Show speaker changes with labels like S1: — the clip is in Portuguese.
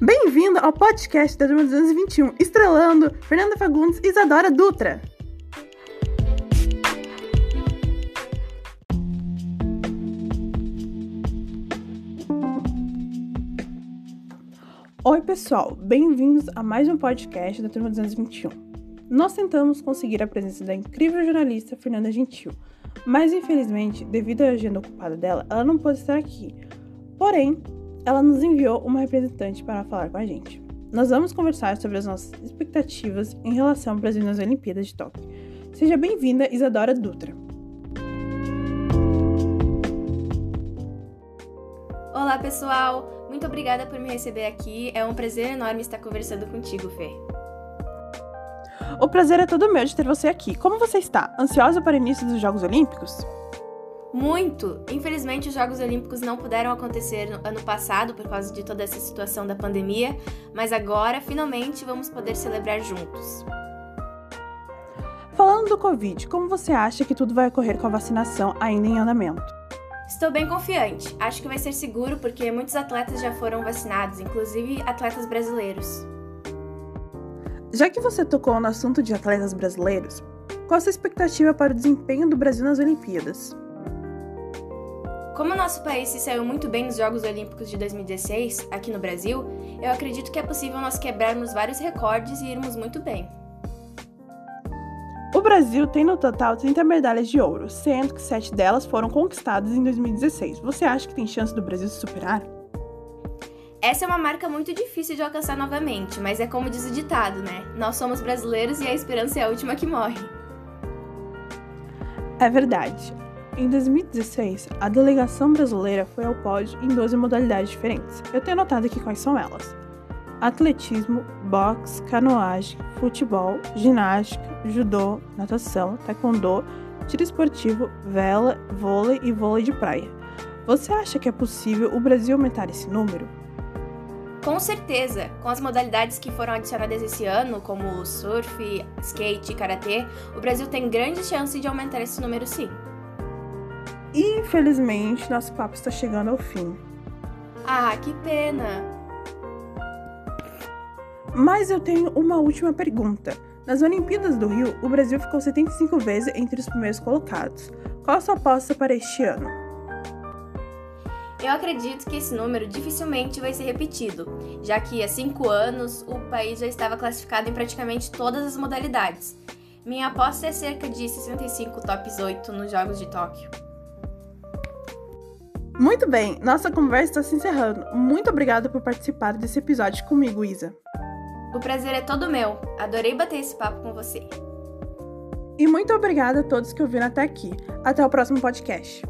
S1: Bem-vindo ao podcast da Turma 221, estrelando Fernanda Fagundes e Isadora Dutra. Oi, pessoal, bem-vindos a mais um podcast da Turma 221. Nós tentamos conseguir a presença da incrível jornalista Fernanda Gentil, mas infelizmente, devido à agenda ocupada dela, ela não pôde estar aqui. Porém, ela nos enviou uma representante para falar com a gente. Nós vamos conversar sobre as nossas expectativas em relação ao Brasil nas Olimpíadas de Tóquio. Seja bem-vinda, Isadora Dutra.
S2: Olá, pessoal! Muito obrigada por me receber aqui. É um prazer enorme estar conversando contigo, Fê.
S1: O prazer é todo meu de ter você aqui. Como você está? Ansiosa para o início dos Jogos Olímpicos?
S2: Muito! Infelizmente, os Jogos Olímpicos não puderam acontecer no ano passado por causa de toda essa situação da pandemia, mas agora, finalmente, vamos poder celebrar juntos.
S1: Falando do Covid, como você acha que tudo vai ocorrer com a vacinação ainda em andamento?
S2: Estou bem confiante. Acho que vai ser seguro porque muitos atletas já foram vacinados, inclusive atletas brasileiros.
S1: Já que você tocou no assunto de atletas brasileiros, qual a sua expectativa para o desempenho do Brasil nas Olimpíadas?
S2: Como o nosso país se saiu muito bem nos Jogos Olímpicos de 2016, aqui no Brasil, eu acredito que é possível nós quebrarmos vários recordes e irmos muito bem.
S1: O Brasil tem no total 30 medalhas de ouro, sendo que 7 delas foram conquistadas em 2016. Você acha que tem chance do Brasil se superar?
S2: Essa é uma marca muito difícil de alcançar novamente, mas é como diz o ditado, né? Nós somos brasileiros e a esperança é a última que morre.
S1: É verdade. Em 2016, a delegação brasileira foi ao pódio em 12 modalidades diferentes. Eu tenho anotado aqui quais são elas: atletismo, boxe, canoagem, futebol, ginástica, judô, natação, taekwondo, tiro esportivo, vela, vôlei e vôlei de praia. Você acha que é possível o Brasil aumentar esse número?
S2: Com certeza, com as modalidades que foram adicionadas esse ano, como surf, skate e karatê, o Brasil tem grande chance de aumentar esse número sim.
S1: Infelizmente, nosso papo está chegando ao fim.
S2: Ah, que pena!
S1: Mas eu tenho uma última pergunta. Nas Olimpíadas do Rio, o Brasil ficou 75 vezes entre os primeiros colocados. Qual a sua aposta para este ano?
S2: Eu acredito que esse número dificilmente vai ser repetido, já que há cinco anos o país já estava classificado em praticamente todas as modalidades. Minha aposta é cerca de 65 tops 8 nos Jogos de Tóquio.
S1: Muito bem, nossa conversa está se encerrando. Muito obrigada por participar desse episódio comigo, Isa.
S2: O prazer é todo meu. Adorei bater esse papo com você.
S1: E muito obrigada a todos que ouviram até aqui. Até o próximo podcast.